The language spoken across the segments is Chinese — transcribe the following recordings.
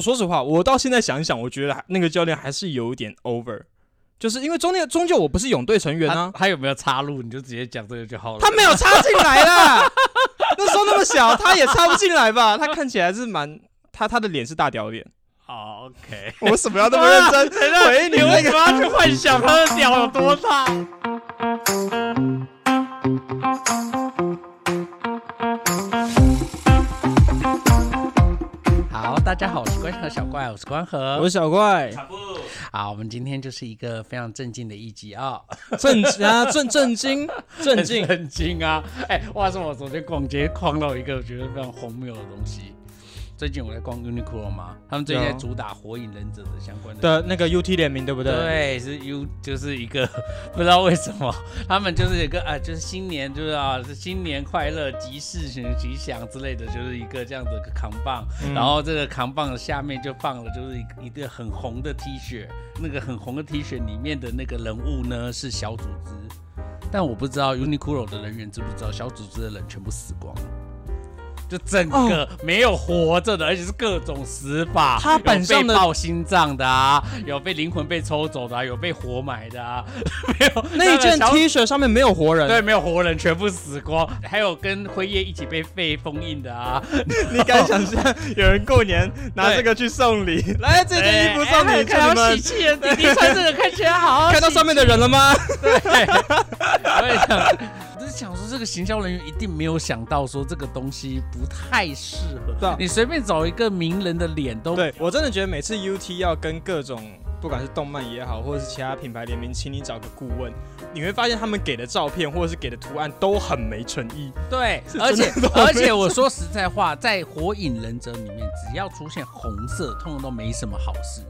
我说实话，我到现在想一想，我觉得那个教练还是有点 over，就是因为中间终究我不是泳队成员他啊，他有没有插入？你就直接讲这个就好了。他没有插进来啦。那时候那么小，他也插不进来吧？他看起来是蛮，他他的脸是大屌脸。好 OK。我为什么要那么认真 回你你为什那个？么要去幻想他的屌有多大？大家好，我是关和小怪，我是关河。我是小怪，好，我们今天就是一个非常正经的一集啊，震啊震震惊震惊，震惊 啊！哎、话说我昨天逛街逛到一个我觉得非常荒谬的东西。最近我在逛 Uniqlo 嘛，他们最近在主打火影忍者的相关的的那个 UT 联名对不对？对，是 U，就是一个 不知道为什么，他们就是一个啊，就是新年就是啊，是新年快乐、吉事吉吉祥之类的，就是一个这样的一个扛棒，嗯然后这个扛棒的下面就放了就是一个一个很红的 T 恤，那个很红的 T 恤里面的那个人物呢是小组织，但我不知道 Uniqlo 的人员知不知道小组织的人全部死光了。就整个没有活着的，而且是各种死法。他本上的有被爆心脏的啊，有被灵魂被抽走的啊，有被活埋的啊，没有那一件 T 恤上面没有活人，对，没有活人，全部死光，还有跟辉夜一起被肺封印的啊，你敢想象有人过年拿这个去送礼？来，这件衣服送你，哎看到喜气的弟弟穿这个看起来好好，看到上面的人了吗？对我也想，想说，这个行销人员一定没有想到说这个东西不太适对啊合。你随便找一个名人的脸都对我真的觉得每次 UT 要跟各种不管是动漫也好，或者是其他品牌联名，请你找个顾问，你会发现他们给的照片或者是给的图案都很没诚意。对，而且而且我说实在话，在火影忍者里面，只要出现红色，通常都没什么好事，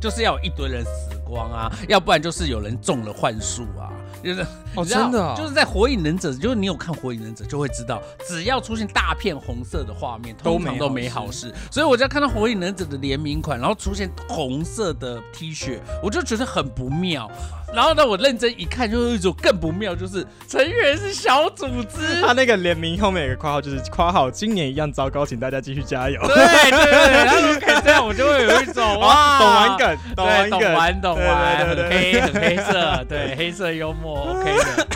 就是要有一堆人死光啊，要不然就是有人中了幻术啊。就是哦真的哦就是在火影忍者，就是你有看火影忍者就会知道，只要出现大片红色的画面，通常都没好事。所以我就看到火影忍者的联名款，然后出现红色的 T 恤，我就觉得很不妙。然后呢，我认真一看，就有一种更不妙，就是成员是小组织，他那个联名后面有个括号，就是括号今年一样糟糕，请大家继续加油。对对对，然后看这样，我就会有一种哇，哇，懂玩梗，懂对，玩梗，懂玩懂玩，很黑很黑色，对，黑色幽默 OK 的。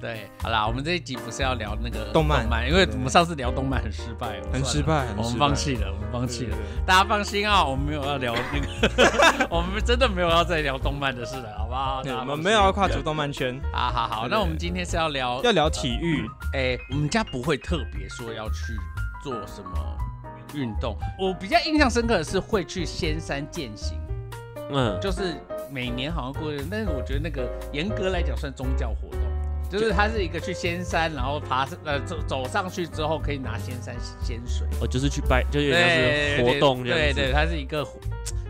对，好啦，我们这一集不是要聊那个动漫因为我们上次聊动漫很失败，很失败，我们放弃了，我们放弃了。大家放心啊，我们没有要聊那个，我们真的没有要再聊动漫的事了，好不好？我们没有要跨足动漫圈，好好好，那我们今天是要聊要聊体育。哎、我们家不会特别说要去做什么运动。我比较印象深刻的是会去仙山践行，嗯，就是每年好像过，但是我觉得那个严格来讲算宗教活动，就是它是一个去仙山，然后爬呃走走上去之后可以拿仙山仙水，哦就是去拜，就有点像是活动这样子。对对，它是一个。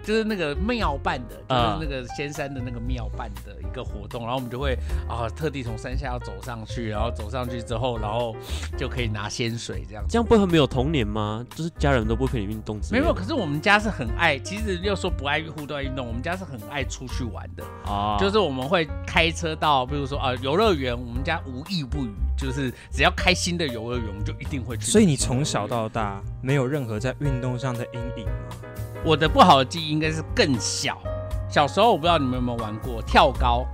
就是那个庙办的，就是啊那个仙山的那个庙办的一个活动，然后我们就会啊特地从山下要走上去，然后走上去之后，然后就可以拿仙水这样子。这样不会很没有童年吗？就是家人都不陪你运动之类的。没有，可是我们家是很爱，其实又说不爱户外运动，我们家是很爱出去玩的。啊，就是我们会开车到，比如说啊游乐园，我们家无一不语，就是只要开心的游乐园，我们就一定会去。所以你从小，到大没有任何在运动上的阴影吗？我的不好的记忆应该是更小。小时候我不知道你们有没有玩过跳高，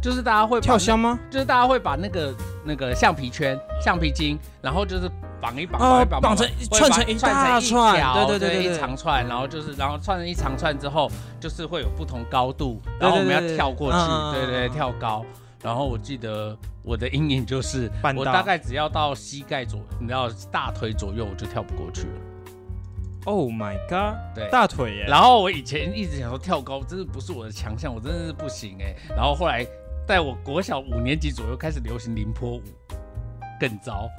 就是大家会跳箱吗？就是大家会把那个那个橡皮圈、橡皮筋，然后就是绑一绑，哦绑一绑，绑成会把串成一串大串对对对对对一长串，然后就是然后串成一长串之后，就是会有不同高度，然后我们要跳过去，对对跳高。然后我记得我的阴影就是，我大概只要到膝盖左，你知道大腿左右，我就跳不过去了。Oh my god！对大腿耶。然后我以前一直想说跳高真的不是我的强项，我真的是不行哎。然后后来在我国小五年级左右开始流行凌波舞，更糟，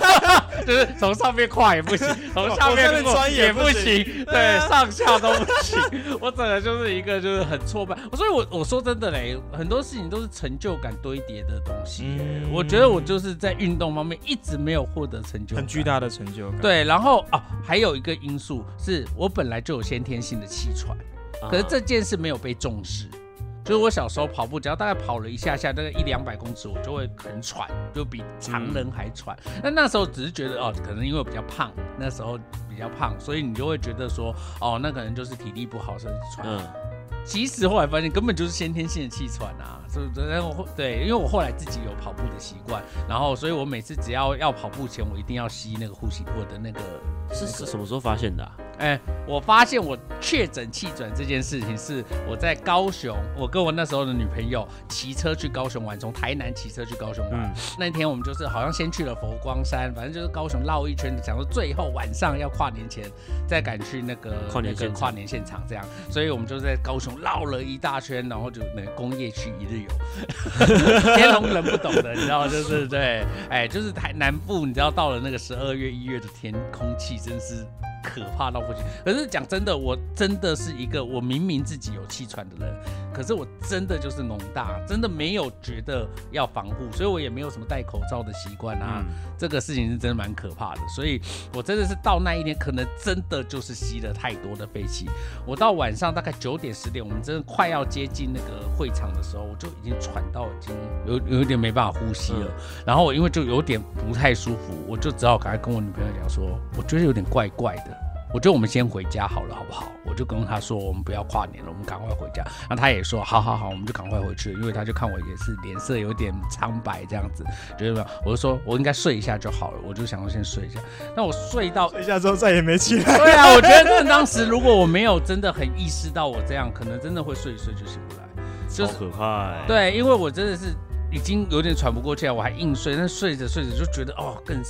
就是从上面跨也不行，从下面过穿也也不不行行，对，上下都不行。我整个就是一个就是很挫败，所以我我说真的嘞，很多事情都是成就感堆叠的东西。我觉得我就是在运动方面一直没有获得成就感，很巨大的成就感。，对，然后啊，还有一个因素是我本来就有先天性的气喘，啊。可是这件事没有被重视。就是我小时候跑步，只要大概跑了一下下，大概一两百公尺，我就会很喘，就比常人还喘。那那时候只是觉得哦，可能因为我比较胖，那时候比较胖，所以你就会觉得说，哦，那可能就是体力不好，所以喘。其实后来发现根本就是先天性的气喘啊，是不是？然后后对，因为我后来自己有跑步的习惯，然后所以我每次只要要跑步前，我一定要吸那个呼吸或的那个是是什么时候发现的啊？哎，我发现我确诊气喘这件事情是我在高雄，我跟我那时候的女朋友骑车去高雄玩，从台南骑车去高雄玩。嗯那天我们就是好像先去了佛光山，反正就是高雄绕一圈，想说最后晚上要跨年前再赶去那个跨年跨年现场这样，所以我们就在高雄绕了一大圈，然后就那工业区一日游，天龙人不懂的，你知道，就是对，哎，就是台南部，你知道到了那个十二月一月的天空气真是。可怕到不行。可是讲真的，我真的是一个我明明自己有气喘的人，可是我真的就是农大，真的没有觉得要防护，所以我也没有什么戴口罩的习惯啊。嗯这个事情是真的蛮可怕的，所以我真的是到那一天，可能真的就是吸了太多的废气。我到晚上大概九点十点，我们真的快要接近那个会场的时候，我就已经喘到已经有有一点没办法呼吸了。然后我因为就有点不太舒服，我就只好赶快跟我女朋友讲说，我觉得有点怪怪的。我觉得我们先回家好了，好不好？我就跟他说，我们不要跨年了，我们赶快回家。然后他也说，好好好，我们就赶快回去，因为他就看我也是脸色有点苍白这样子，觉得没有，我就说我应该睡一下就好了，我就想要先睡一下。那我睡到睡下之后再也没起来。对啊，我觉得当时如果我没有真的很意识到我这样，可能真的会睡一睡就醒不来。就是可怕欸。对，因为我真的是已经有点喘不过气来，我还硬睡，但睡着睡着就觉得哦，更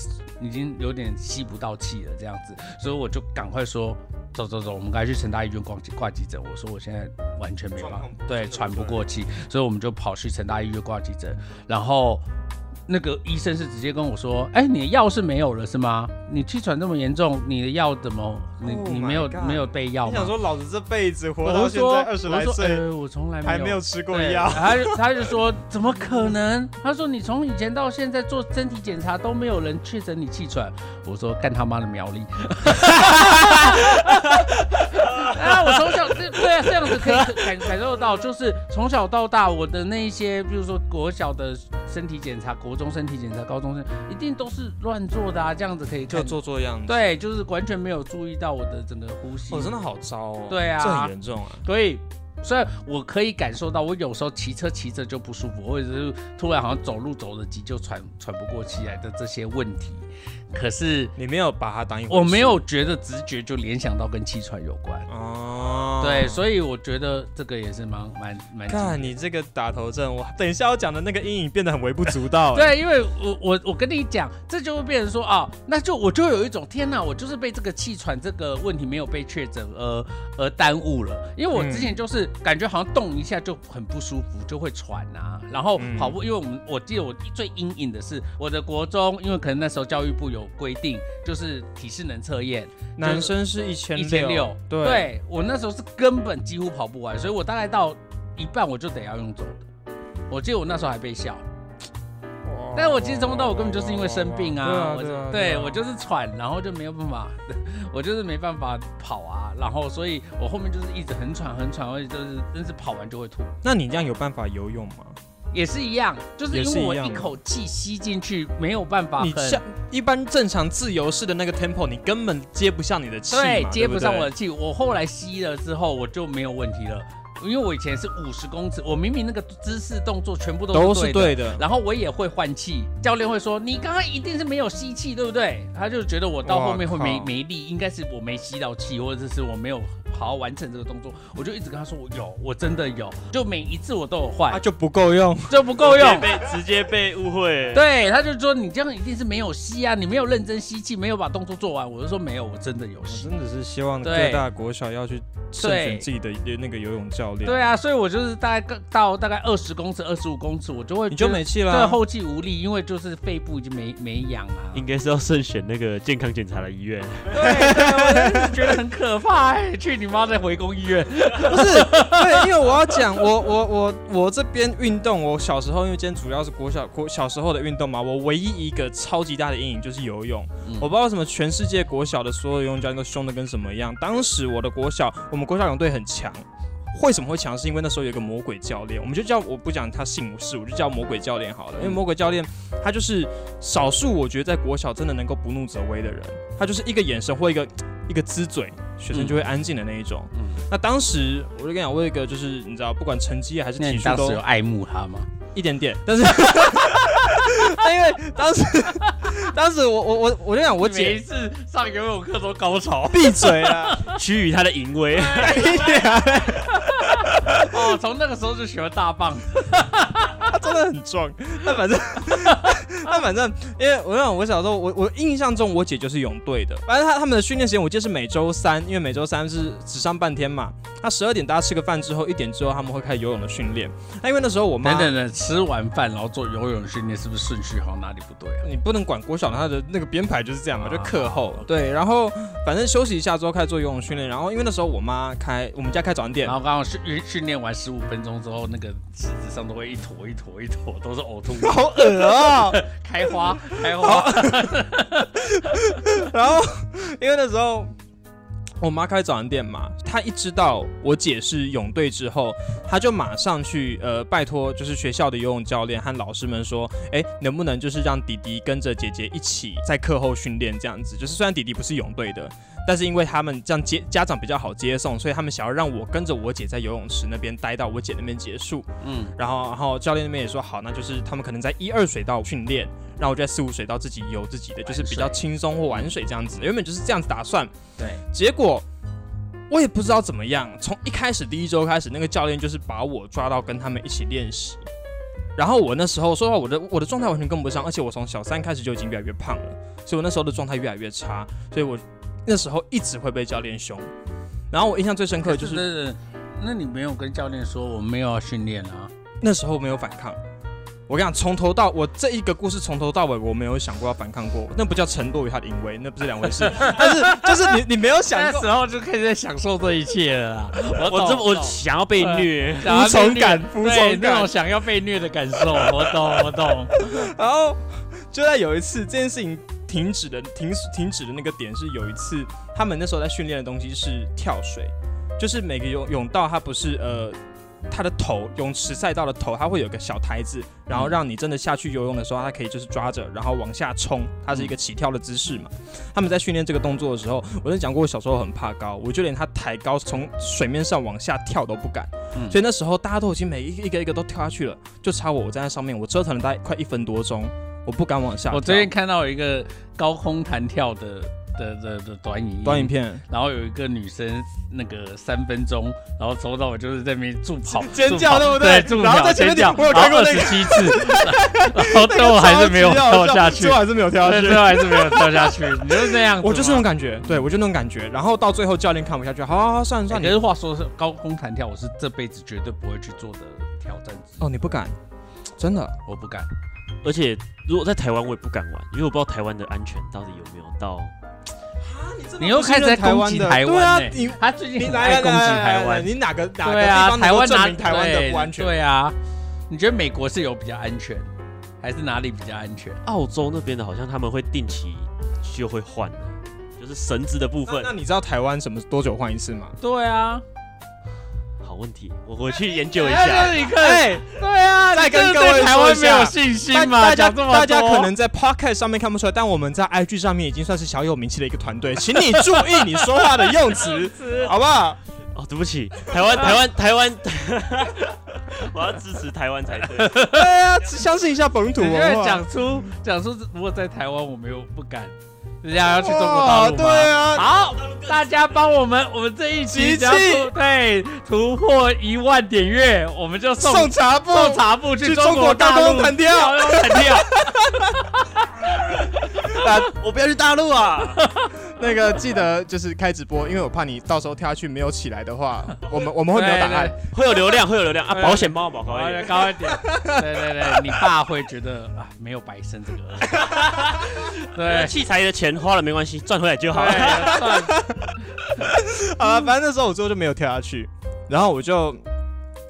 已经有点吸不到气了这样子，所以我就赶快说。走走走，我们该去成大医院挂急挂急诊。我说我现在完全没办法对喘不过气，所以我们就跑去成大医院挂急诊。然后那个医生是直接跟我说：“哎，你的药是没有了是吗？你气喘这么严重，你的药怎么你 Oh 你没有没有备药吗？”我想说，老子这辈子活到我就说现在二十来岁，呃我从来还没有吃过药。他就他就说怎么可能？他说你从以前到现在做身体检查都没有人确诊你气喘。我说干他妈的苗栗！啊，我从小对对啊，这样子可以感感受到，就是从小到大我的那一些，比如说国小的身体检查、国中身体检查、高中生，一定都是乱做的啊，这样子可以就看做做样子。，对，就是完全没有注意到我的整个呼吸。哦，真的好糟哦。对啊这很严重啊。所以所以我可以感受到，我有时候骑车骑着就不舒服，或者是突然好像走路走得急就喘喘不过气来的这些问题，可是你没有把它当一回事。我没有觉得直觉就联想到跟气喘有关。哦。对，所以我觉得这个也是蛮蛮蛮。看你这个打头阵，我等一下要讲的那个阴影变得很微不足道。哎，对，因为我我我跟你讲，这就会变成说啊，那就我就有一种天哪，我就是被这个气喘这个问题没有被确诊而而耽误了。因为我之前就是感觉好像动一下就很不舒服，就会喘啊，然后嗯跑步，因为我们我记得我最阴影的是我的国中，因为可能那时候教育部有规定，就是体适能测验，男生是一千一千六，对，对我那时候是根本几乎跑不完，所以我大概到一半我就得要用走的。我记得我那时候还被笑，但我其实从头到尾根本就是因为生病啊，我对啊，对啊对我就是喘，然后就没有办法，我就是没办法跑啊，然后所以我后面就是一直很喘很喘，而且就是真是跑完就会吐，那你这样有办法游泳吗？也是一样，就是因为我一口气吸进去没有办法你像一般正常自由式的那个 tempo，你根本接不上你的气嘛，对接不上我的气，我后来吸了之后我就没有问题了，因为我以前是五十公尺，我明明那个姿势动作全部都是对的。然后我也会换气，教练会说你刚刚一定是没有吸气，对不对？他就觉得我到后面会没没力，应该是我没吸到气，或者是我没有好好完成这个动作。我就一直跟他说我有，我真的有，就每一次我都有换啊，，就不够用。就不够用。被直接被误会。对，他就说你这样一定是没有吸啊，你没有认真吸气，没有把动作做完。我就说没有，我真的有我吸。真的是希望各大国小要去慎选自己的那个游泳教练。对，啊，所以我就是大概到大概二十公尺、二十五公尺，我就会你就没气了。对后气无力，因为就是肺部已经没没氧啊。应该是要慎选那个健康检查的医院。对，对我真的是觉得很可怕、哎，去你妈在回公医院。不是，对，因为我要讲，我我我我这边运动，我小时候因为今天主要是国小国小时候的运动嘛，我唯一一个超级大的阴影就是游泳。嗯我不知道为什么全世界国小的所有游泳教练都凶的跟什么一样。当时我的国小，我们国小泳队很强，为什么会强？是因为那时候有一个魔鬼教练，我们就叫我不讲他姓氏，我就叫魔鬼教练好了。因为魔鬼教练他就是少数我觉得在国小真的能够不怒则威的人，他就是一个眼神或一个一个呲嘴，学生就会安静的那一种。嗯，那当时我就跟你讲，我有一个就是你知道，不管成绩还是那你体术都当时有爱慕他吗？一点点，但是 因为当时当时我我我我就讲我每姐一次上游泳课都高潮闭嘴啊，趋于他的淫威。哦，从那个时候就喜欢大棒，的很壮。那反正 那反正，因为我想我小时候我我印象中我姐就是泳队的，反正她他们的训练时间我记得是每周三，因为每周三是只上半天嘛。那十二点大家吃个饭之后，一点之后他们会开始游泳的训练。那因为那时候我妈等等等，吃完饭然后做游泳训练，是不是顺序好像哪里不对啊？你不能管国小的他的那个编排就是这样嘛，就课后啊对，然后反正休息一下之后开始做游泳训练，然后因为那时候我妈开我们家开早餐店然，后刚好训训练完十五分钟之后，那个池子上都会一坨一坨一坨，都是呕吐物，好恶哦、开花开花，然后因为那时候我妈开早餐店嘛，她一知道我姐是泳队之后，她就马上去呃拜托，就是学校的游泳教练和老师们说，哎，能不能就是让弟弟跟着姐姐一起在课后训练这样子？就是虽然弟弟不是泳队的。但是因为他们这样接家长比较好接送，所以他们想要让我跟着我姐在游泳池那边待到我姐那边结束。嗯，然后，然后教练那边也说好，那就是他们可能在一二水道训练，然后我就在四五水道自己游自己的，就是比较轻松或玩水这样子。原本就是这样子打算，对，结果我也不知道怎么样，从一开始第一周开始，那个教练就是把我抓到跟他们一起练习。然后我那时候说实话，我的我的状态完全跟不上，而且我从小三开始就已经越来越胖了，所以我那时候的状态越来越差，所以我那时候一直会被教练凶。然后我印象最深刻的就是是，那你没有跟教练说我们没有要训练啊？那时候没有反抗。我跟你讲，从头到我这一个故事从头到尾，我没有想过要反抗过，那不叫程度与他的淫威，那不是两回事。但是就是你你没有想过那时候就开始在享受这一切了啦。我这我懂懂想要被虐，想要服从虐感服对从感那种想要被虐的感受，我懂我懂。然后就在有一次这件事情停止的停停止的那个点是有一次他们那时候在训练的东西是跳水，就是每个泳泳道它不是呃。它的头，泳池赛道的头，它会有个小台子，然后让你真的下去游泳的时候，它可以就是抓着，然后往下冲，它是一个起跳的姿势嘛。他们在训练这个动作的时候，我就讲过，我小时候很怕高，我就连他抬高从水面上往下跳都不敢。嗯所以那时候大家都已经每一个一个一个都跳下去了，就差我我站在上面，我折腾了大概快一分多钟，我不敢往下。我最近看到有一个高空弹跳的的的的短影短影，片，然后有一个女生那个三分钟，然后从头到我就是在那边助跑 尖叫对不对对？助然后跑在前面尖叫，我有看过那个二十七次，然后最后还是没有跳下去最，后还是没有跳下，去最。后还是没有跳下去，你就是这样。我就是那种感觉，对我就那种感觉。然后到最后教练看不下去，好好好，算了算了，可是话说是高空弹跳，我是这辈子绝对不会去做的挑战，哦，你不敢，真的。我不敢。而且如果在台湾我也不敢玩，因为我不知道台湾的安全到底有没有到。你又开始在攻击台对啊湾，他最近你来来很爱攻击台湾，你哪个哪个地方哪证明台湾的对不安全？对啊，你觉得美国是有比较安全，还是哪里比较安全？澳洲那边的好像他们会定期就会换的，就是绳子的部分那那。你知道台湾什么多久换一次吗？对啊，好问题，我回去研究一哎下。你看，哎，对啊，再跟各位对台说一下湾没有信心吗？大大家这么多大家可能在 Podcast 上面看不出来，但我们在 IG 上面已经算是小有名气的一个团队，请你注意你说话的用词，好不好？哦，对不起，台湾 台湾台湾，我要支持台湾才对。对啊，相信一下本土文化。讲出讲出，如果在台湾，我没有不敢，人家要去中国大陆吗？对啊，好，大家帮我们，我们这一期集只要突对突破一万点阅，我们就送送茶布，送茶布去中国大陆高空弹跳高空弹跳。我不要去大陆啊！那个记得就是开直播，因为我怕你到时候跳下去没有起来的话，我们我们会没有答案。会有流量，会有流量啊！保险帮我保高高一点，高一点。对对对，你爸会觉得啊，没有白生这个。对，器材的钱花了没关系，赚回来就好。了，算好了，反正那时候我最后就没有跳下去，然后我就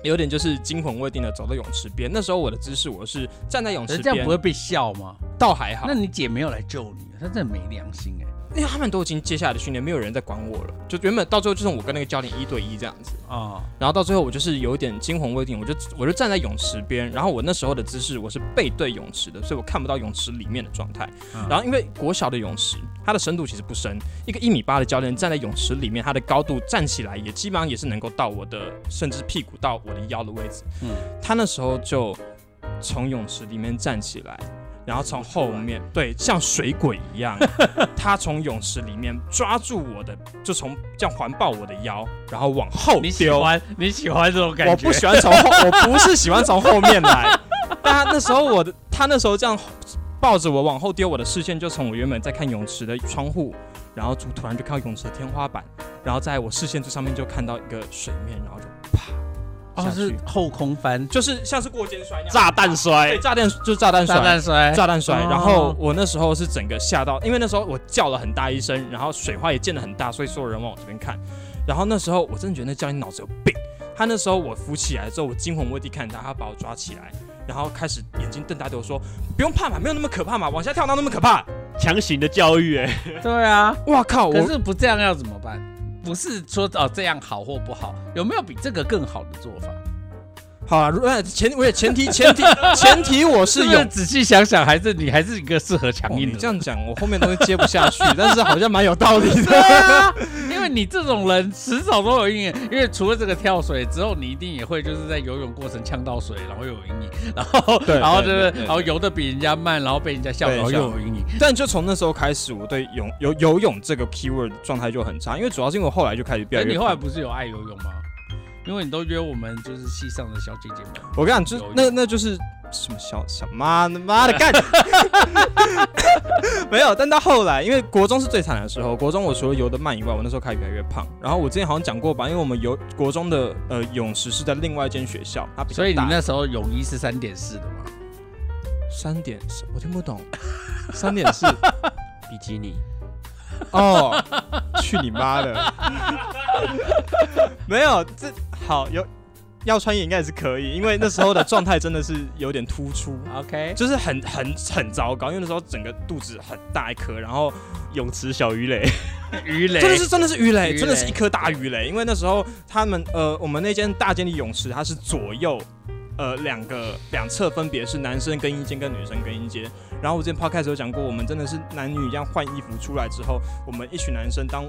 有点就是惊魂未定的走到泳池边。那时候我的姿势我是站在泳池边这样不，会被笑吗？倒还好那。你姐没有来救你，她真的没良心哎。因为他们都已经接下来的训练，没有人在管我了。就原本到最后就是我跟那个教练一对一这样子，啊，然后到最后我就是有一点惊魂未定，我就我就站在泳池边，然后我那时候的姿势我是背对泳池的，所以我看不到泳池里面的状态。嗯然后因为国小的泳池，它的深度其实不深，一个一米八的教练站在泳池里面，他的高度站起来也基本上也是能够到我的甚至屁股到我的腰的位置。嗯他那时候就从泳池里面站起来，然后从后面对像水鬼一样，他从泳池里面抓住我的，就从这样环抱我的腰，然后往后你喜。欢你喜欢这种感觉？我不喜欢从后，我不是喜欢从后面来，但他那时候我的他那时候这样抱着我往后丢，我的视线就从我原本在看泳池的窗户，然后突突然就看到泳池的天花板，然后在我视线最上面就看到一个水面，然后就啪哦下去，是后空翻就是像是过肩摔那样，炸弹摔对，炸弹就是炸弹摔，炸弹摔，炸弹摔。哦然后我那时候是整个吓到，因为那时候我叫了很大一声，然后水花也溅得很大，所以所有人往我这边看。然后那时候我真的觉得那教练脑子有病。他那时候我浮起来之后，我惊魂未定看他，他把我抓起来，然后开始眼睛瞪大对我说：“不用怕嘛，没有那么可怕嘛，往下跳哪那么可怕强行的教育，哎，对啊，？”哇靠！可是不这样要怎么办？不是说哦这样好或不好，有没有比这个更好的做法？好啊，如呃前我也前提 前提前提我是有仔细想想，还是你还是一个适合强哦硬的这样讲，我后面东西接不下去，但是好像蛮有道理的。为你这种人迟早都有阴影，因为除了这个跳水之后，你一定也会就是在游泳过程呛到水，然后又有阴影，然后对然后就是然后游的比人家慢，然后被人家笑，然后对笑又有阴影。但就从那时候开始，我对泳游游泳这个 keyword 状态就很差，因为主要是因为我后来就开始越哎，来越你后来不是有爱游泳吗？因为你都约我们就是系上的小姐姐们。我跟你讲，就那那就是什么小小妈的妈的干，没有。但到后来，因为国中是最惨的时候，国中我除了游得慢以外，我那时候开始越来越胖。然后我之前好像讲过吧，因为我们游国中的呃泳池是在另外一间学校，它比较所以你那时候泳衣是三点四的吗？三点四，我听不懂，三点四比基尼，哦，去你妈的！没有，这好有要穿也应该也是可以，因为那时候的状态真的是有点突出。OK，就是很很很糟糕，因为那时候整个肚子很大一颗，然后泳池小鱼雷，鱼雷真的是真的是鱼雷，鱼雷真的是一颗大鱼雷。因为那时候他们呃，我们那间大间的泳池，它是左右呃两个两侧分别是男生更衣间跟女生更衣间。然后我之前 podcast 有讲过，我们真的是男女一样换衣服出来之后，我们一群男生当。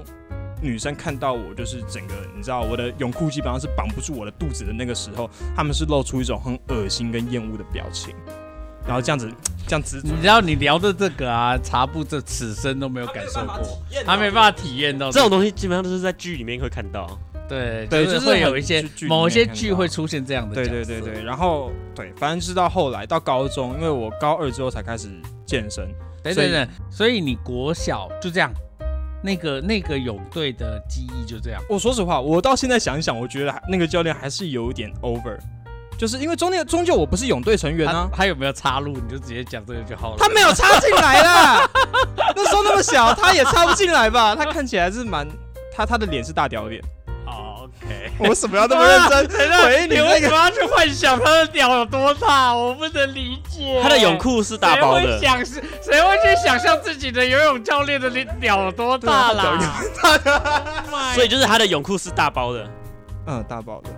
女生看到我，就是整个，你知道，我的泳裤基本上是绑不住我的肚子的那个时候，他们是露出一种很恶心跟厌恶的表情，然后这样子，这样子，你知道你聊的这个啊，茶布这此生都没有感受过，他没办法体验到。这种东西基本上都是在剧里面会看到。对就对就是有一些某一些剧会出现这样的对对对对，然后对，反正是到后来到高中，因为我高二之后才开始健身，所以对对对，所以你国小就这样，那个那个泳队的记忆就这样。我说实话，我到现在想一想，我觉得那个教练还是有一点 over，就是因为中间终究我不是泳队成员他啊，他有没有插入？你就直接讲这个就好了。他没有插进来啦，那时候那么小，他也插不进来吧？他看起来是蛮，他他的脸是大屌脸，我为什么要那么认真 回你你为？什么要去幻想他的屌有多大？我不能理解。他的泳裤是大包的谁会，想是谁会去想象自己的游泳教练的屌有多大啦？Oh 所以就是他的泳裤是大包的。嗯，大包的，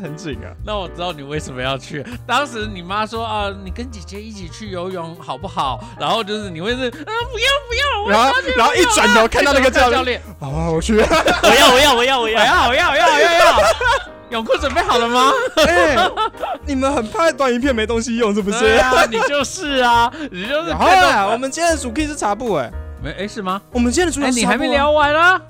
很紧啊。那我知道你为什么要去。当时你妈说啊，你跟姐姐一起去游泳好不好？然后就是你会是啊，不要不要，我然后然后一转头看到那个教练，教练，好，我去。我要，我要，我要，我我要。要我要我要我要要，泳裤准备好了吗？哎，你们很怕短影片没东西用是不是？啊，你就是啊，你就是然后看到啊，我们今天的主 key 是茶布哎，没哎是吗？我们今天的主哎，题是茶布啊你还没聊完啊？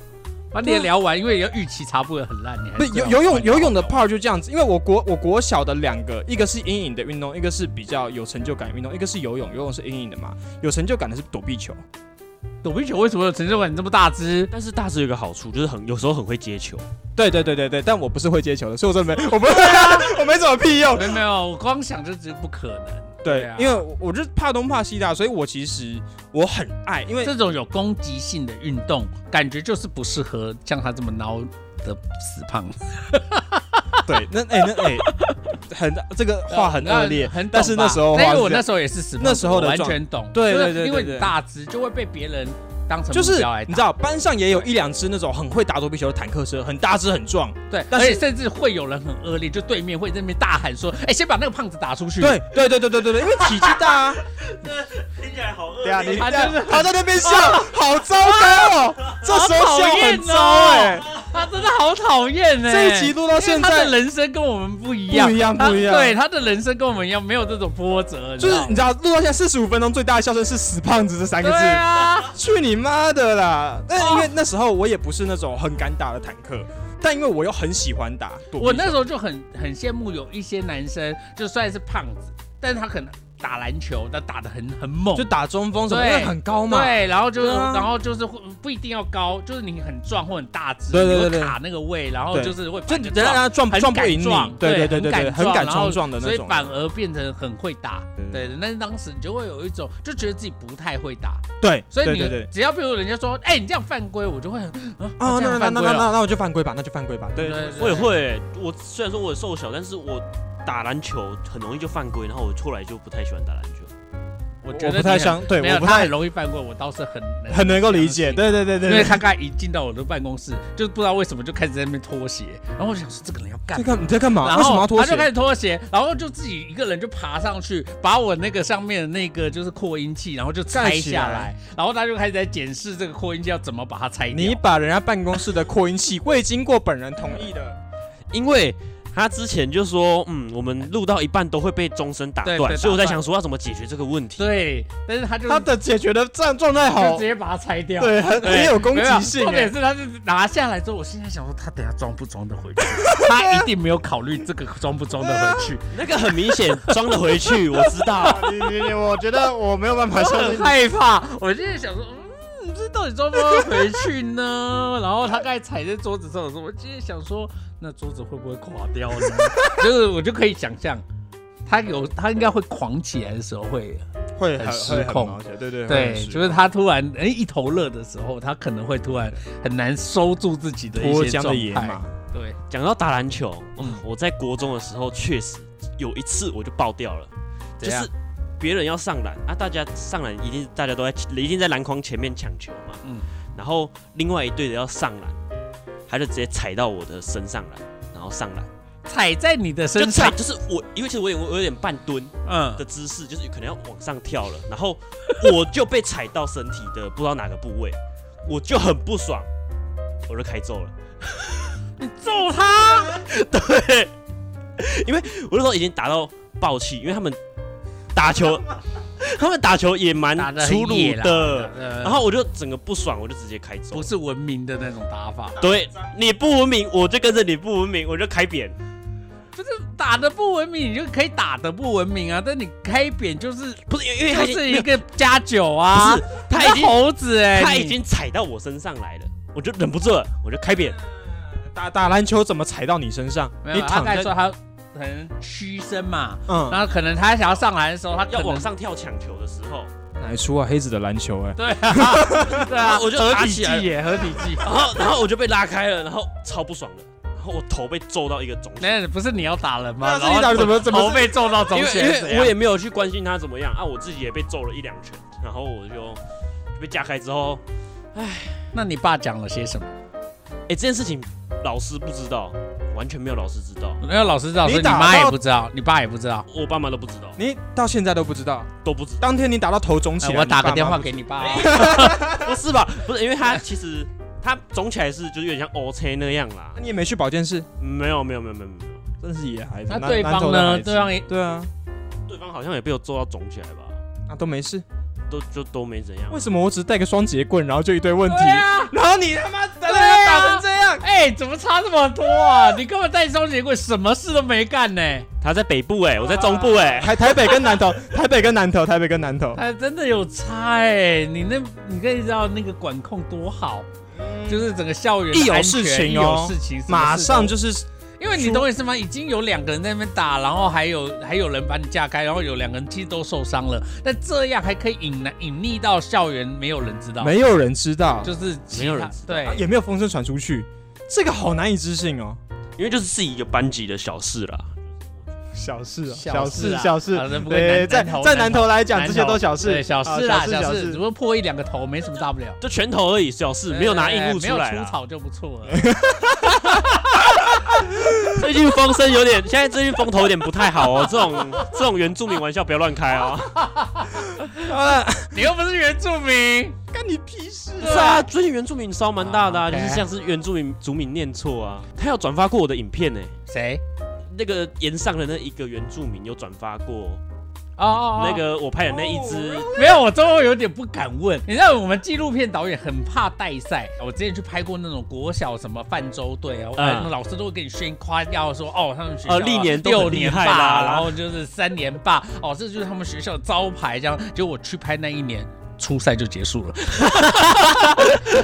把你也聊完，因为要预期差不的很烂，游游泳游泳的 part 就这样子，因为我国我国小的两个，一个是阴影的运动，一个是比较有成就感运动，一个是游泳，游泳是阴影的嘛，有成就感的是躲避球。躲避球为什么有成就感？你这么大只，但是大只有一个好处，就是很有时候很会接球。对对对对对，但我不是会接球的，所以我真的没 我不会 我没什么屁用。没有没有，我光想就觉得不可能。对，啊因为我我就是怕东怕西的啊，所以我其实我很爱，因为这种有攻击性的运动，感觉就是不适合像他这么孬的死胖。对那哎、那哎、很这个话很恶劣，很懂吧但是那时候因为我那时候也是死胖子，那时候的我完状全懂。对就是对对对因为你对大只就会被别人当成就是你知道班上也有一两只那种很会打躲避球的坦克车，很大只很壮。对，但是而且甚至会有人很恶劣，就对面会在那边大喊说：“哎，先把那个胖子打出去。”对对对对对对对，因为体积大啊。听起来好恶对啊，你他就是他在那边笑，好糟糕哦。这时候笑很糟哎。他真的好讨厌呢。这一集录到现在他的人生跟我们不一样，不一样不一样对，他的人生跟我们一样，没有这种波折，就是你你知道录到现在四十五分钟，最大的笑声是“死胖子”这三个字。对啊，去你妈的啦！但哦因为那时候我也不是那种很敢打的坦克，但因为我又很喜欢打我那时候就很很羡慕有一些男生，就虽然是胖子，但是他可能打篮球，但打的很很猛，就打中锋什么，对因为很高嘛。对，然后就是，啊然后就是会不一定要高，就是你很壮或很大只，对对对对你会卡那个位，然后就是会就反着撞人家撞很敢撞不赢你撞，对对对对对，很很敢撞敢冲撞的那种。所以反而变成很会打。对但是当时你就会有一种就觉得自己不太会打，对，所以你对对对只要比如人家说，哎，你这样犯规，我就会很啊，啊，那那。那那那那我就犯规吧，那就犯规吧。对对对我也会欸、我虽然说我瘦小，但是我打篮球很容易就犯规，然后我后来就不太喜欢打篮球。我我觉得不太相对我不太很容易犯规，我倒是很很能够理解。对对对对，因为对他刚才一进到我的办公室，就不知道为什么就开始在那边脱鞋，然后我就想说这个人要干嘛？在干你在干嘛？然为什么后要脱鞋？他就开始脱鞋，然后就自己一个人就爬上去，把我那个上面的那个就是扩音器，然后就拆下来，然后他就开始在检视这个扩音器要怎么把它拆掉。你把人家办公室的扩音器未经过本人同意的，因为他之前就说，嗯，我们录到一半都会被钟声打断，所以我在想说要怎么解决这个问题。对，但是他就他的解决的这样状态就好直，接把它拆掉。对，很很有攻没有击性哎重点。是他是拿下来之后，我现在想说他等下装不装得回去？他一定没有考虑这个装不装得回去。那个很明显装了回去，我知道。你你你，我觉得我没有办法我很相信。害怕，我现在想说，嗯，这到底抓不抓回去呢？然后他刚才踩在桌子上的时候，我今天想说，那桌子会不会垮掉呢？就是我就可以想象，他有他应该会狂起来的时候会，会很失控很对对对，就是他突然哎一头热的时候，他可能会突然很难收住自己的一脱缰些状态的野马。。对，讲到打篮球，嗯我在国中的时候确实有一次我就爆掉了，就是别人要上篮啊，大家上篮一定大家都在一定在篮筐前面抢球嘛，嗯。然后另外一队的要上篮，他就直接踩到我的身上来，然后上篮，踩在你的身上，踩就是我，因为其实我有我有点半蹲嗯。的，姿势，就是可能要往上跳了，然后我就被踩到身体的不知道哪个部位，我就很不爽，我就开揍了。你揍他，对，因为我那时候已经打到爆气，因为他们打球，他们打球也蛮粗鲁的，呃然后我就整个不爽，我就直接开走不。是文明的那种打法，对，你不文明，我就跟着你不文明，我就开扁。不是打的不文明，你就可以打的不文明啊。但你开扁就是不是因为他是一个加九啊，不是他已猴子哎、你他已经踩到我身上来了，我就忍不住了，我就开扁。打打篮球怎么踩到你身上？你躺在他可能屈身嘛，嗯，然后可能他想要上来的时候，他要往上跳抢球的时候，哪一出啊？黑子的篮球哎，对啊，对啊，我就合体打起来技耶，合体技。然后然后我就被拉开了，然后超不爽的，然后我头被揍到一个肿起来。那不是你要打人吗？那是你打人怎么怎么头被揍到肿因为起来？因为我也没有去关心他怎么样啊，我自己也被揍了一两拳，然后我就就被架开之后，那你爸讲了些什么？哎、这件事情老师不知道，完全没有老师知道，没有老师知道，你所以你妈到也不知道，你爸也不知道。我爸妈都不知道，你到现在都不知道。都不知道。当天你打到头肿起来，哎我打个电话给你爸哦。不是吧？不是，因为他其实他肿起来是就是有点像 O C 那样啦那。你也没去保健室，没有没有没有没有没有，真是野孩子。南那对方呢？对，方也南投的孩子对啊，对方好像也被我揍到肿起来吧，那都没事。都就都没怎样。为什么我只带个双节棍，然后就一堆问题？啊，然后你他妈在那对边啊打成这样，哎，怎么差这么多啊？你根本带双节棍，什么事都没干呢。他在北部哎、我在中部哎、台台北跟南投，台北跟南投，台北跟南投，哎，真的有差哎！你那，你可以知道那个管控多好，就是整个校园一有事情一有哦事情，马上就是因为你懂我意思吗？已经有两个人在那边打，然后还有还有人把你架开，然后有两个人其实都受伤了，但这样还可以隐瞒隐匿到校园，没有人知道，没有人知道，就是没有人知道。对。啊，也没有风声传出去，这个好难以置信哦。因为就是自己一个班级的小事啦。小事哦，小事啊小事对，在在南头来讲，这些都小事，小啊事啦，小小事，事只不。过破一两个头没什么大不了。就拳头而已，小事，没有拿硬物没有出来啦。出草就不错了。最近风声有点，现在最近风头有点不太好哦。这种 这种原住民玩笑不要乱开哦。好了，你又不是原住民，干你屁事啊是啊，最近原住民烧蛮大的啊，啊就是像是原住民族名念错啊。他有转发过我的影片呢，谁？那个岩上的那一个原住民有转发过哦哦，那个我拍的那一只。没有，我最后有点不敢问。你知道我们纪录片导演很怕带赛，我之前去拍过那种国小什么泛舟队啊，嗯嗯，老师都会给你宣夸耀说，哦，他们学校呃历年都很六年厉害霸，啦然后就是三年霸，哦，这就是他们学校的招牌，这样。结果我去拍那一年。初赛就结束了，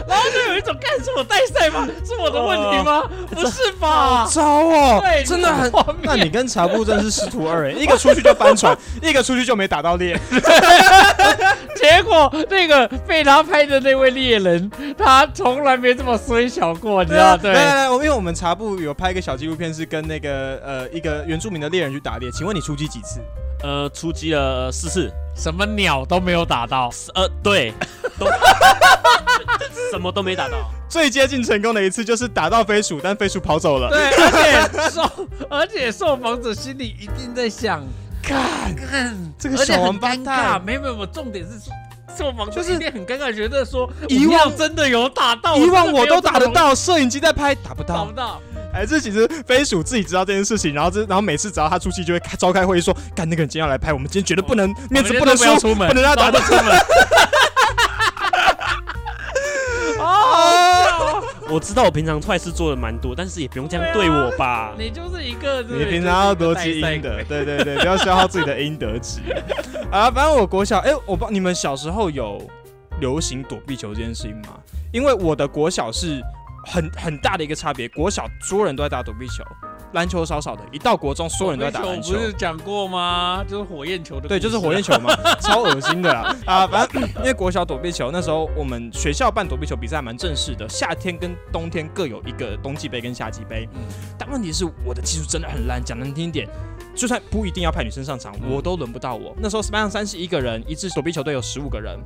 然后就有一种，干是我带赛吗？是我的问题吗？不是吧？糟哦，对真的很。那你跟茶布真是师徒二人，一个出去就翻船，一个出去就没打到猎。结果那个被他拍的那位猎人，他从来没这么衰小过，你知道？对，来来来，我因为我们茶布有拍一个小纪录片，是跟那个呃一个原住民的猎人去打猎。请问你出击几次？呃，出击了四次，什么鸟都没有打到。呃，对，都 什么都没打到。最接近成功的一次就是打到飞鼠，但飞鼠跑走了。对，而且受，而且受访者心里一定在想，看，看这个小王八尴尬。蛋，没有没有，重点是说。受访者就是一定很尴尬，觉得说以往真的有打到，以往我都打得到，摄影机在拍，打不到，打不。到。哎，这其实飞鼠自己知道这件事情，然后这然后每次只要他出去就会开召开会议说，干那个人今天要来拍，我们今天绝对不能面子不能输出门，不能让他打都出门。啊！我知道我平常坏事做的蛮多，但是也不用这样对我吧。你就是一个，你平常要多积阴德，对对对，不要消耗自己的阴德值。啊，反正我国小，哎、我帮你们小时候有流行躲避球这件事情吗？因为我的国小是很很大的一个差别，国小所有人都在打躲避球，篮球少少的，一到国中所有人都在打篮球不。是讲过吗？就是火焰球的啊，对，就是火焰球嘛，超恶心的啦啊！反正因为国小躲避球那时候我们学校办躲避球比赛蛮正式的，夏天跟冬天各有一个冬季杯跟夏季杯。嗯但问题是我的技术真的很烂，讲难听一点，就算不一定要派女生上场，嗯我都轮不到我。那时候班上三十一个人，一支躲避球队有十五个人，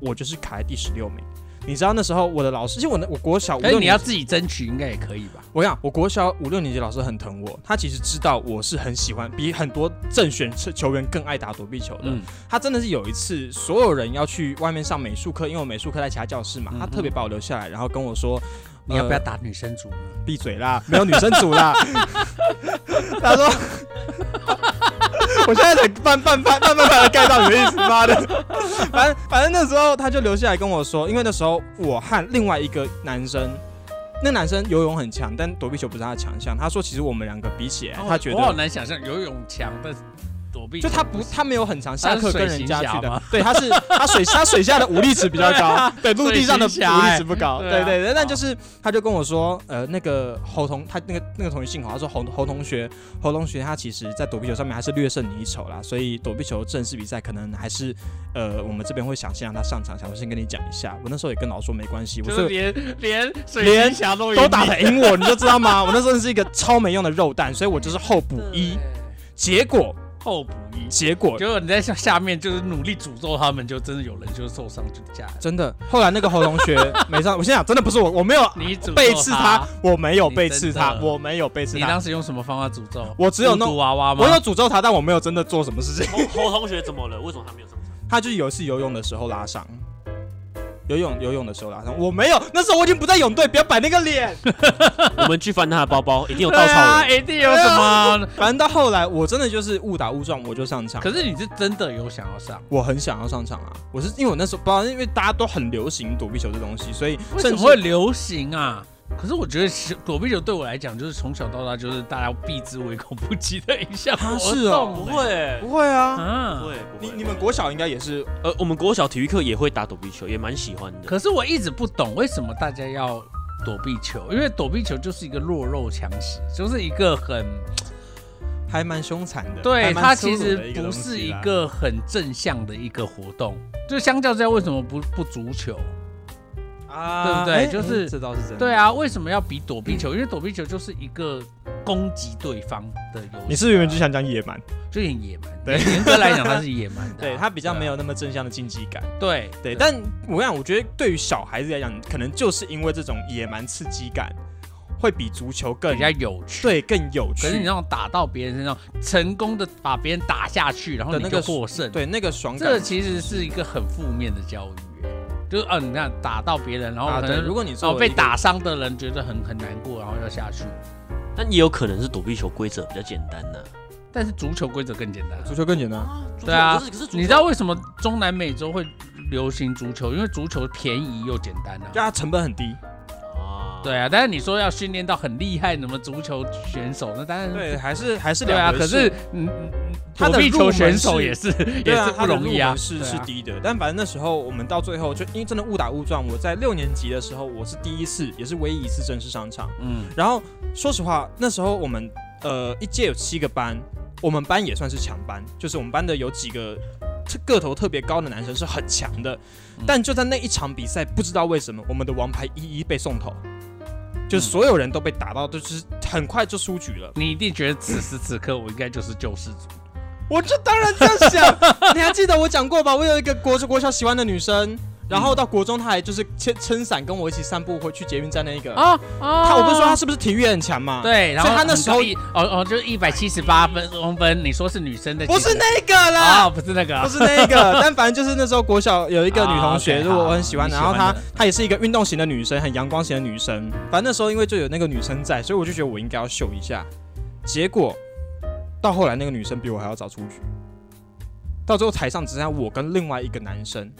我就是卡在第十六名。你知道那时候我的老师，其实我那我国小五六你要自己争取，应该也可以吧？我讲我国小五六年级老师很疼我，他其实知道我是很喜欢，比很多正选球员更爱打躲避球的。嗯，他真的是有一次，所有人要去外面上美术课，因为我美术课在其他教室嘛，嗯他特别把我留下来，然后跟我说：“你要不要呃打女生组呢？闭嘴啦，没有女生组啦。他说，我现在才半半半半半半的盖到你的意思，妈的！反正反正那时候他就留下来跟我说，因为那时候我和另外一个男生，那男生游泳很强，但躲避球不是他的强项。他说，其实我们两个比起来，他觉得我好。难想象游泳强的躲避，就他不，他没有很长下课跟人家去的对，他是他水他水下的武力值比较高，对，陆地上的武力值不高，哎对啊对对对，但就是他就跟我说，呃，那个侯同他那个那个同学姓侯，他说侯侯同学侯同学他其实在躲避球上面还是略胜你一筹啦，所以躲避球正式比赛可能还是呃我们这边会想先让他上场，想说先跟你讲一下，我那时候也跟老师说没关系，我说就是连连水连都都打得赢我，你就知道吗？我那时候是一个超没用的肉蛋，所以我就是候补一，结果后补一。结果结果你在下下面就是努力诅咒他们，就真的有人就受伤就下来。真的，后来那个侯同学 没上，我先讲，真的不是我，我没有你诅咒背刺他，我没有背刺他，真的我没有背刺他你当，时用什么方法诅咒？我只有弄娃娃吗？我有诅咒他，但我没有真的做什么事情。侯侯同学怎么了？为什么他没有上场？他就是有一次游泳的时候拉伤，游泳游泳的时候拉伤，我没有，那时候我已经不在泳队，不要摆那个脸。我们去翻他的包包，一定有稻草啊，人。一定有什么。反正到后来，我真的就是误打误撞，我就上场。可是你是真的有想要上？我很想要上场啊！我是因为我那时候不知道，因为大家都很流行躲避球这东西，所以为什么会流行啊？可是我觉得其躲避球对我来讲，就是从小到大就是大家避之唯恐不及的一项是哦动。不会，不会啊。啊不。会，不会。你你们国小应该也是呃，我们国小体育课也会打躲避球，也蛮喜欢的。可是我一直不懂为什么大家要躲避球，因为躲避球就是一个弱肉强食，就是一个很还蛮凶残的，对还蛮它其实不东西啦是一个很正向的一个活动。就相较之下，为什么不不足球？啊对不对哎就是哎这倒是真的。对啊，为什么要比躲避球？因为躲避球就是一个攻击对方的游戏。你是不是原本就想讲野蛮？就野蛮，对严格来讲它是野蛮的啊、对它比较没有那么正向的竞技感。啊对对，但我想，我觉得对于小孩子来讲，可能就是因为这种野蛮刺激感，会比足球更比较有趣。对更有趣。可是你那种打到别人身上，成功的把别人打下去，然后你就的那个获胜，对那个爽这，其实是一个很负面的教育，哎就是嗯，你看打到别人，然后可能如果你然作为一个后被打伤的人觉得很很难过，然后要下去。但也有可能是躲避球规则比较简单呢、但是足球规则更简单啊，足球更简单，对啊你知道为什么中南美洲会流行足球？因为足球便宜又简单啊。对啊成本很低。啊？对啊，但是你说要训练到很厉害，什么足球选手，那当然对，还是还是对啊。可是，嗯，嗯嗯他的躲避球选手也是也是，不容易啊，是是低的。但反正那时候我们到最后就因为真的误打误撞，我在六年级的时候，我是第一次，也是唯一一次正式上场。嗯，然后说实话，那时候我们呃一届有七个班，我们班也算是强班，就是我们班的有几个特个头特别高的男生是很强的，嗯但就在那一场比赛，不知道为什么我们的王牌一一被送头，就是所有人都被打到，就是很快就出局了。你一定觉得此时此刻我应该就是救世主。我就当然这样想，你还记得我讲过吧？我有一个国国小喜欢的女生，然后到国中他还就是撑撑伞跟我一起散步回去捷运站那一个。啊啊他我不是说他是不是体育很强嘛？，对，然后他那时候一哦哦，就是一百七十八分公分，你说是女生的，不是那个啦。啊，不是那个啊，不是那个，但反正就是那时候国小有一个女同学，啊，OK，如果我很喜欢，然后她她也是一个运动型的女生，很阳光型的女生。反正那时候因为就有那个女生在，所以我就觉得我应该要秀一下。结果到后来那个女生比我还要早出局，到最后台上只剩下我跟另外一个男生。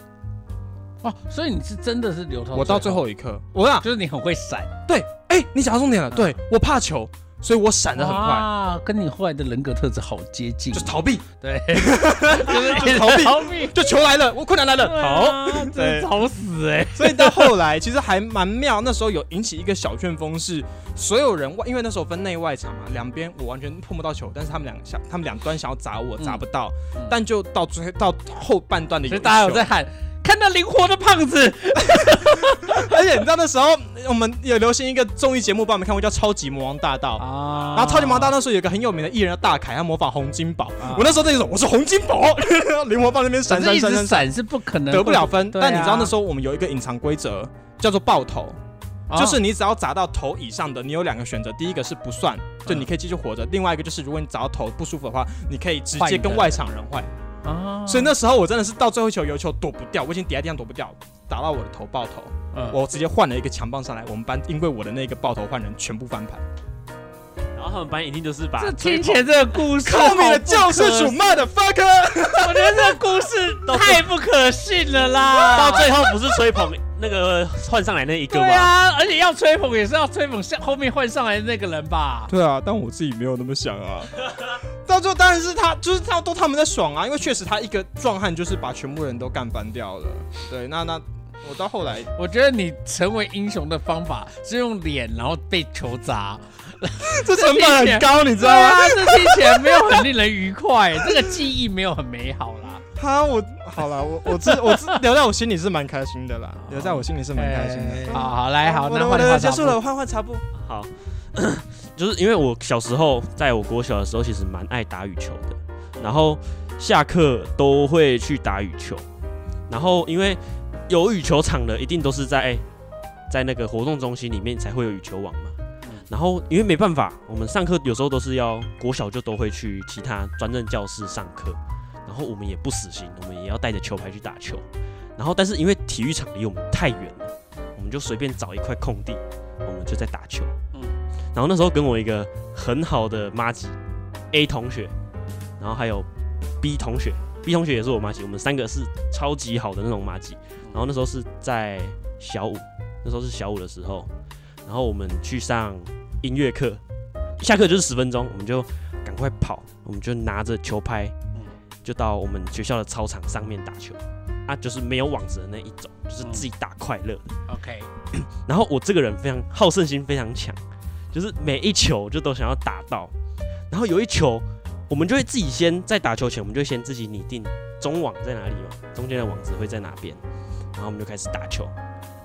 哦，所以你是真的是流通我到最后。一刻，我想就是你很会闪，对，哎、你讲到重点了，对我怕球，所以我闪的很快，啊，跟你后来的人格特质好接近，就是逃避，对，就是逃避。逃避，就球来了，我困难来了，好。好，真的吵死哎，所以到后来其实还蛮妙，那时候有引起一个小旋风，是所有人外，因为那时候分内外场嘛，两边我完全碰不到球，但是他们两想，他们两端想要砸我，嗯。砸不到，嗯但就到最到后半段的有一所以大家有在喊。看到灵活的胖子，而且你知道那时候我们有流行一个综艺节目，不知道你们看过叫《超级魔王大道》。啊然后超级魔王大道那时候有一个很有名的艺人叫大凯，他模仿洪金宝。啊我那时候在说我是洪金宝，灵活棒那边闪闪闪闪闪，是不可能得不了分。啊但你知道那时候我们有一个隐藏规则，叫做爆头。啊就是你只要砸到头以上的，你有两个选择，第一个是不算，就嗯你可以继续活着；，另外一个就是如果你砸到头不舒服的话，你可以直接跟外场人换。啊。所以那时候我真的是到最后一球有球躲不掉，我已经跌在地上躲不掉，打到我的头爆头，嗯。我直接换了一个强棒上来，我们班因为我的那个爆头换人全部翻盘。他们班一定就是把这吹听起来这个故事，后面的救世主好，motherfucker！不可，我觉得这个故事太不可信了啦。到最后不是吹捧那个换上来那一个对吗？啊，而且要吹捧也是要吹捧下后面换上来的那个人吧？对啊，但我自己没有那么想啊。到最后当然是他，就是他都他们在爽啊，因为确实他一个壮汉就是把全部人都干翻掉了。对，那那我到后来我觉得你成为英雄的方法是用脸，然后被球砸，这成本很高，你知道吗？啊，这听起来没有很令人愉快，这个记忆没有很美好啦。他我好了，我我知我知留在我心里是蛮开心的啦，留在我心里是蛮开心的。好好来好，那我的结束了，我换换茶布。好，就是因为我小时候，在我国小的时候，其实蛮爱打羽球的，然后下课都会去打羽球，然后因为有羽球场的，一定都是在在那个活动中心里面才会有羽球网嘛。然后因为没办法，我们上课有时候都是要国小就都会去其他专任教室上课，然后我们也不死心，我们也要带着球拍去打球。然后但是因为体育场离我们太远了，我们就随便找一块空地，我们就在打球。嗯然后那时候跟我一个很好的妈吉 A 同学，然后还有 B 同学，B 同学也是我妈吉，我们三个是超级好的那种妈吉。然后那时候是在小五，那时候是小五的时候，然后我们去上音乐课，下课就是十分钟，我们就赶快跑，我们就拿着球拍，就到我们学校的操场上面打球。啊，就是没有网子的那一种，就是自己打快乐的。OK，然后我这个人非常好胜心非常强，就是每一球就都想要打到。然后有一球，我们就会自己先在打球前，我们就会先自己拟定中网在哪里嘛，中间的网子会在哪边，然后我们就开始打球，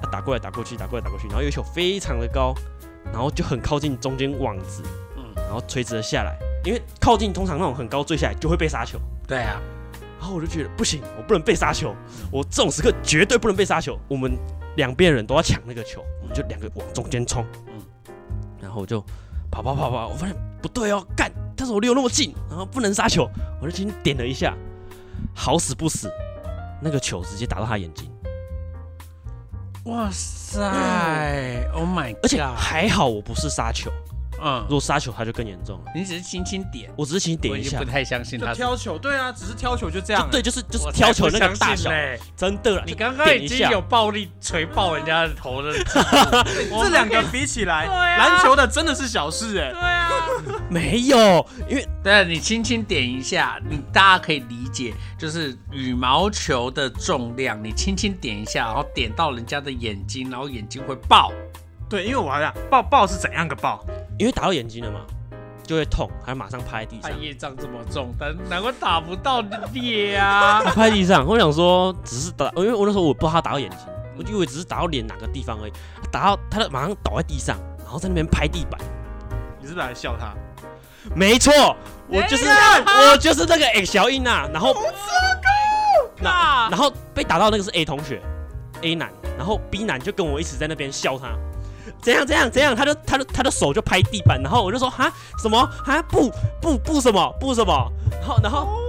啊，打过来打过去，打过来打过去，然后有一球非常的高，然后就很靠近中间网子，嗯，然后垂直的下来，因为靠近通常那种很高坠下来就会被杀球。对啊，然后我就觉得不行，我不能被杀球，我这种时刻绝对不能被杀球。我们两边人都要抢那个球，我们就两个往中间冲。嗯，然后我就跑跑跑跑，我发现不对哦，干，但是我离我那么近，然后不能杀球，我就轻轻点了一下，好死不死，那个球直接打到他眼睛。哇塞，Oh my god！而且还好我不是杀球，嗯。如，果杀球他就更严重了。你只是轻轻点，我只是轻轻点一下。我不，太相信他。就挑球，对啊，只是挑球就这样。就，对，就是就是挑球那个大小，真的你刚刚已经有暴力锤爆人家的头了，这两个比起来，篮球的真的是小事哎对。啊，没有，因为对啊，你轻轻点一下，你大家可以理解，就是羽毛球的重量，你轻轻点一下，然后点到人家的眼睛，然后眼睛会爆。对，因为我好像爆爆是怎样个爆？因为打到眼睛了嘛，就会痛，还马上拍在地他上。业障这么重，但难怪打不到脸啊！趴在地上，我想说只是打，因为我那时候我不知道他打到眼睛，我就以为只是打到脸哪个地方而已。打到他的马上倒在地上，然后在那边拍地板。你是不是来笑他？没错，我就是我就是那个 X 小英啊，然后那然后被打到那个是 A 同学，A 男，然后 B 男就跟我一直在那边笑他，怎样怎样怎样，他就他就他的手就拍地板，然后我就说哈？什么？哈？不不不什么？不什么，然后然后 Oh！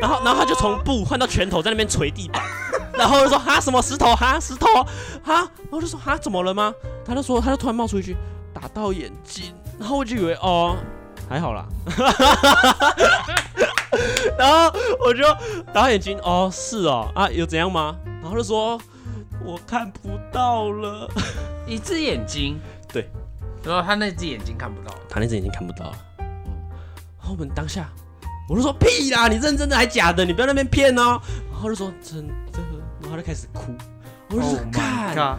然后然后他就从布换到拳头在那边捶地板，然后我就说哈？什么石头？哈？石头？哈，然后就说哈？怎么了吗？他就说他就突然冒出一句打到眼睛，然后我就以为哦还好啦，然后我就打到眼睛哦是哦啊有怎样吗？然后就说我看不到了，一只眼睛，对，然后他那只眼睛看不到，他那只眼睛看不到了，然后我们当下我就说屁啦，你认真的还假的？你不要在那边骗哦。然后就说真的，然后他就开始哭。我就 Oh 说看！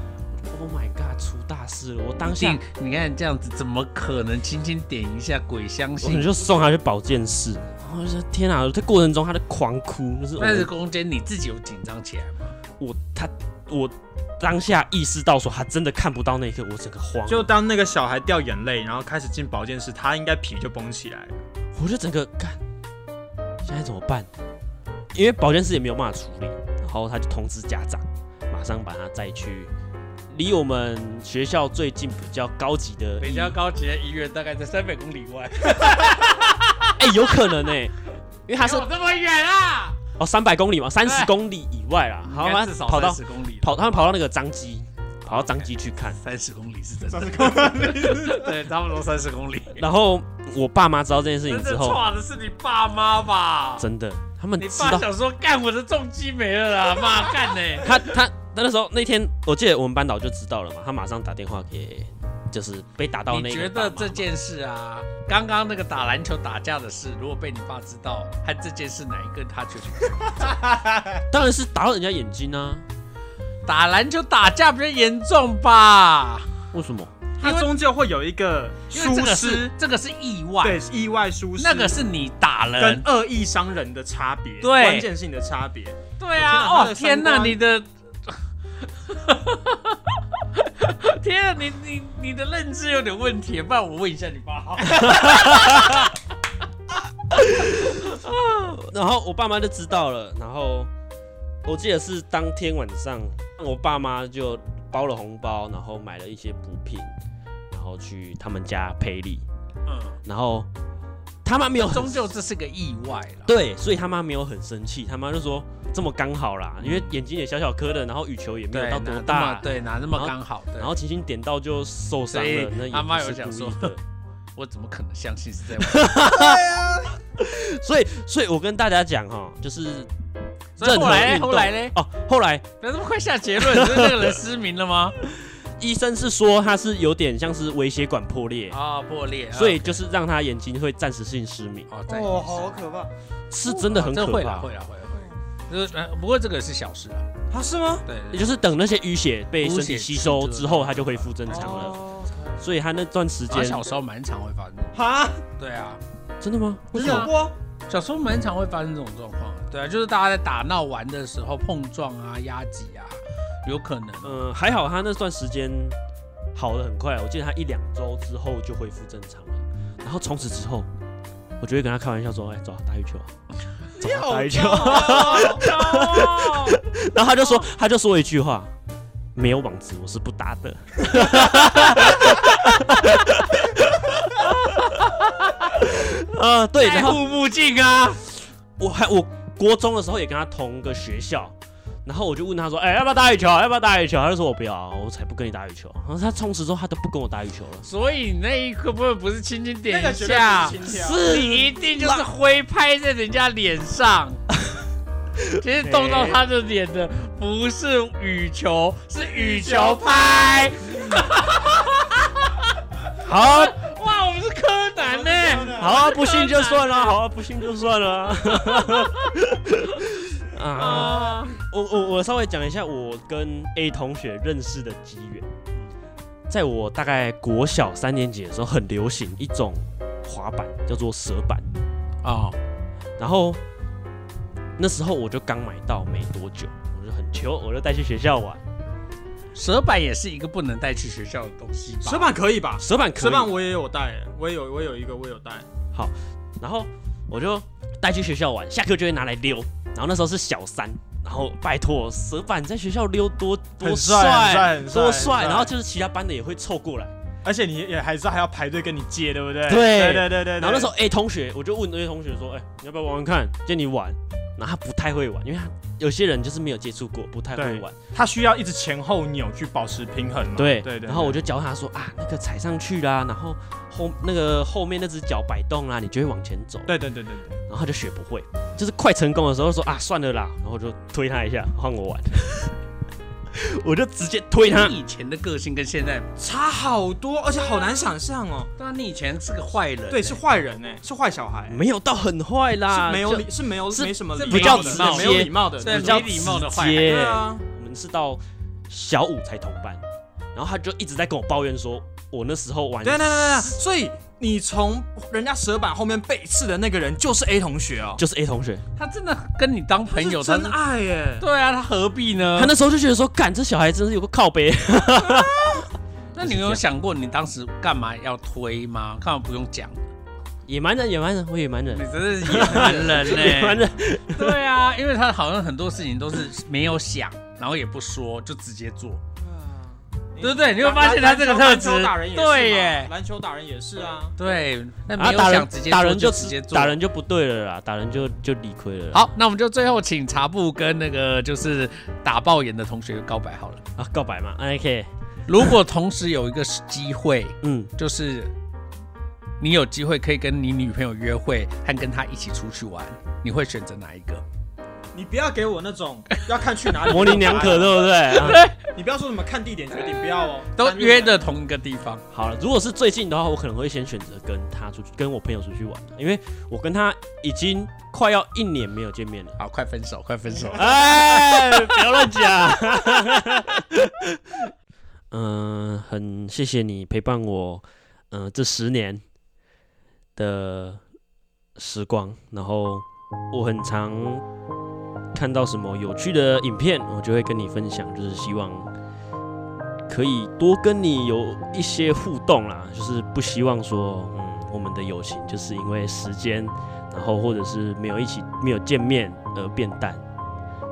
，Oh my god，出大事了！我当下你看这样子，怎么可能轻轻点一下？鬼相我可能。就送他去保健室。然后我就说天啊，在过程中他在狂哭，就是我但是空间你自己有紧张起来吗？我他我当下意识到说他真的看不到那一刻，我整个慌，就当那个小孩掉眼泪，然后开始进保健室，他应该皮就绷起来了。我就整个干，现在怎么办？因为保健室也没有办法处理，然后他就通知家长，马上把他再去离我们学校最近比较高级的比较高级的医院大概在三百公里外，哎、有可能哎、因为他是有这么远啊？哦三百公里嘛，三十公里以外啦，好，至少跑到十公里，跑，他们跑到那个张基，跑到张基去看，三十公里是真的，对，差不多三十公里。然后我爸妈知道这件事情之后，错的是你爸妈吧？真的，他们你知道爸想说干我的重击没了啦，妈干呢？他他他那时候那天，我记得我们班导就知道了嘛，他马上打电话给，就是被打到那你觉个爸妈嘛。得这件事啊，刚刚那个打篮球打架的事，如果被你爸知道，和这件事哪一个他觉得 当然是打到人家眼睛啊？打篮球打架比较严重吧？为什么？他终究会有一个疏因为这个是失，这个是意外，对，意外疏失，那个是你打跟人，恶意伤人的差别，对关键性的差别。对啊，哦天哪，你的。天啊，你你你的认知有点问题，不然我问一下你爸好了。然后我爸妈就知道了，然后我记得是当天晚上，我爸妈就包了红包，然后买了一些补品，然后去他们家赔礼，嗯，然后他妈没有很终究这是个意外了。对，所以他妈没有很生气，他妈就说这么刚好啦，因为眼睛也小小颗的，然后羽球也没有，到多大，对，哪那么刚好？对然后轻轻点到就受伤了，那也他妈有想说。我怎么可能相信是这样？所以，所以我跟大家讲哈，就是任何所以后来后来嘞哦，后来不要这么快下结论，是那个人失明了吗？医生是说他是有点像是微血管破裂，啊，破裂，所以就是让他眼睛会暂时性失明，哦，在哦，好可怕！是真的很可怕这会了，。会了，会了，会。就是呃，不过这个是小事啊，啊，是吗？对，也就是等那些淤血被身体吸收之后，它就恢复正常了。哦所以他那段时间小时候蛮常会发生这种，哈，对啊，真的吗？为什么？真的啊有过？小时候蛮常会发生这种状况，对啊，就是大家在打闹玩的时候碰撞啊、压挤啊，有可能。呃，还好他那段时间好的很快，我记得他一两周之后就恢复正常了。然后从此之后，我就会跟他开玩笑说：“哎，走啊打羽球啊，走啊打羽球。” 然后他就说，他就说一句话：“没有网子我是不打的。”呃，对，然后护目镜啊，我还我国中的时候也跟他同个学校，然后我就问他说：“哎、要不要打羽球？要不要打羽球？”他就说我不要，我才不跟你打羽球。然后他从此之后他都不跟我打羽球了。所以那一刻不会不是轻轻点一下，是，一定就是挥拍在人家脸上。其实动到他的脸的不是羽球，是羽球拍。好啊，哇，我们是柯南呢。好啊，不信就算了，好啊，不信就算了。啊，啊，我我我稍微讲一下我跟 A 同学认识的机缘。在我大概国小三年级的时候，很流行一种滑板，叫做蛇板。啊，然后那时候我就刚买到没多久，我就很求，我就带去学校玩。蛇板也是一个不能带去学校的东西吧。蛇板可以吧？蛇板可以，蛇板我也有带，我也有我有一个我有带，好然后我就带去学校玩，下课就会拿来溜。然后那时候是小三，然后拜托蛇板在学校溜多多帅很帅很帅多帅，然后就是其他班的也会凑过来。而且你也还是还要排队跟你借，对不对？对对对对对。然后那时候 A 同学，我就问 A 同学说：“哎、你要不要玩玩看？借你玩。”然后他不太会玩，因为他有些人就是没有接触过，不太会玩。他需要一直前后扭去保持平衡嘛。对对对。然后我就教他说啊，那个踩上去啦，然后后那个后面那只脚摆动啦，你就会往前走。对对对对对。然后他就学不会，就是快成功的时候说啊，算了啦，然后我就推他一下，换我玩，我就直接推他你。以前的个性跟现在，差好多，而且好难想象哦。对啊，你以前是个坏人，对，是坏人哎，是坏小孩，没有到很坏啦，是没有礼，是没有是没什么是礼比较貌接没有礼貌的，对比较没礼貌的坏对啊。我们是到小五才同班，然后他就一直在跟我抱怨说，我那时候玩对对对对，所以你从人家蛇板后面背刺的那个人就是 A 同学哦，就是 A 同学，他真的跟你当朋友，是真爱耶。对啊，他何必呢他？那时候就觉得说，干这小孩真是有个靠背，那你有想过你当时干嘛要推吗？干嘛不用讲？野蛮人，野蛮人，我野蛮人你，真是野蛮人呢、野蛮人，对啊，因为他好像很多事情都是没有想，然后也不说，就直接做。对不对你会发现他这个特质打人也对耶篮球打人也是啊。对，那啊，没有打人想直接打人就直接做。打人就不对了啦，打人就就理亏了。好，那我们就最后请茶布跟那个就是打爆眼的同学告白好了。啊，告白嘛，OK，如果同时有一个机会，嗯，就是你有机会可以跟你女朋友约会，和跟她一起出去玩，你会选择哪一个？你不要给我那种要看去哪里模棱两可，对不对？啊你不要说什么看地点决定，不要哦，都单约的同一个地方。好了，如果是最近的话，我可能会先选择跟他出去，跟我朋友出去玩，因为我跟他已经快要一年没有见面了。好，快分手，快分手。哎，不要乱讲。嗯、很谢谢你陪伴我，嗯、这十年的时光。然后我很常看到什么有趣的影片，我就会跟你分享，就是希望可以多跟你有一些互动啦。就是不希望说，嗯，我们的友情就是因为时间，然后或者是没有一起没有见面而变淡。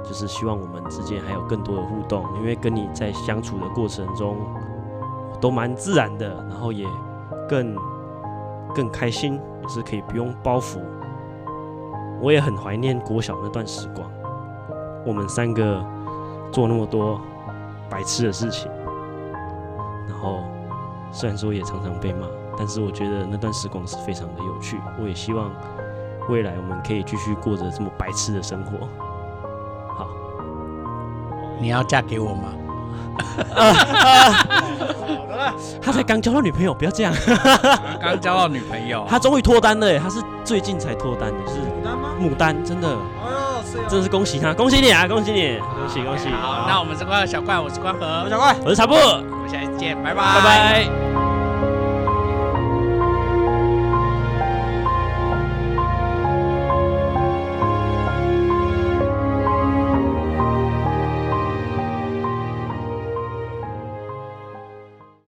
就是希望我们之间还有更多的互动，因为跟你在相处的过程中都蛮自然的，然后也更更开心，也是可以不用包袱。我也很怀念国小那段时光，我们三个做那么多白痴的事情，然后虽然说也常常被骂，但是我觉得那段时光是非常的有趣。我也希望未来我们可以继续过着这么白痴的生活。好。你要嫁给我吗？他才刚交到女朋友，不要这样。刚交到女朋友，他终于脱单了耶，他是最近才脱单的，是牡丹吗？牡丹，真的，真的是恭喜他，恭喜你啊，恭喜你，恭喜恭喜。好，那我们这个小怪，我是关和，小怪。我是茶布，我们下期见，拜拜，拜拜。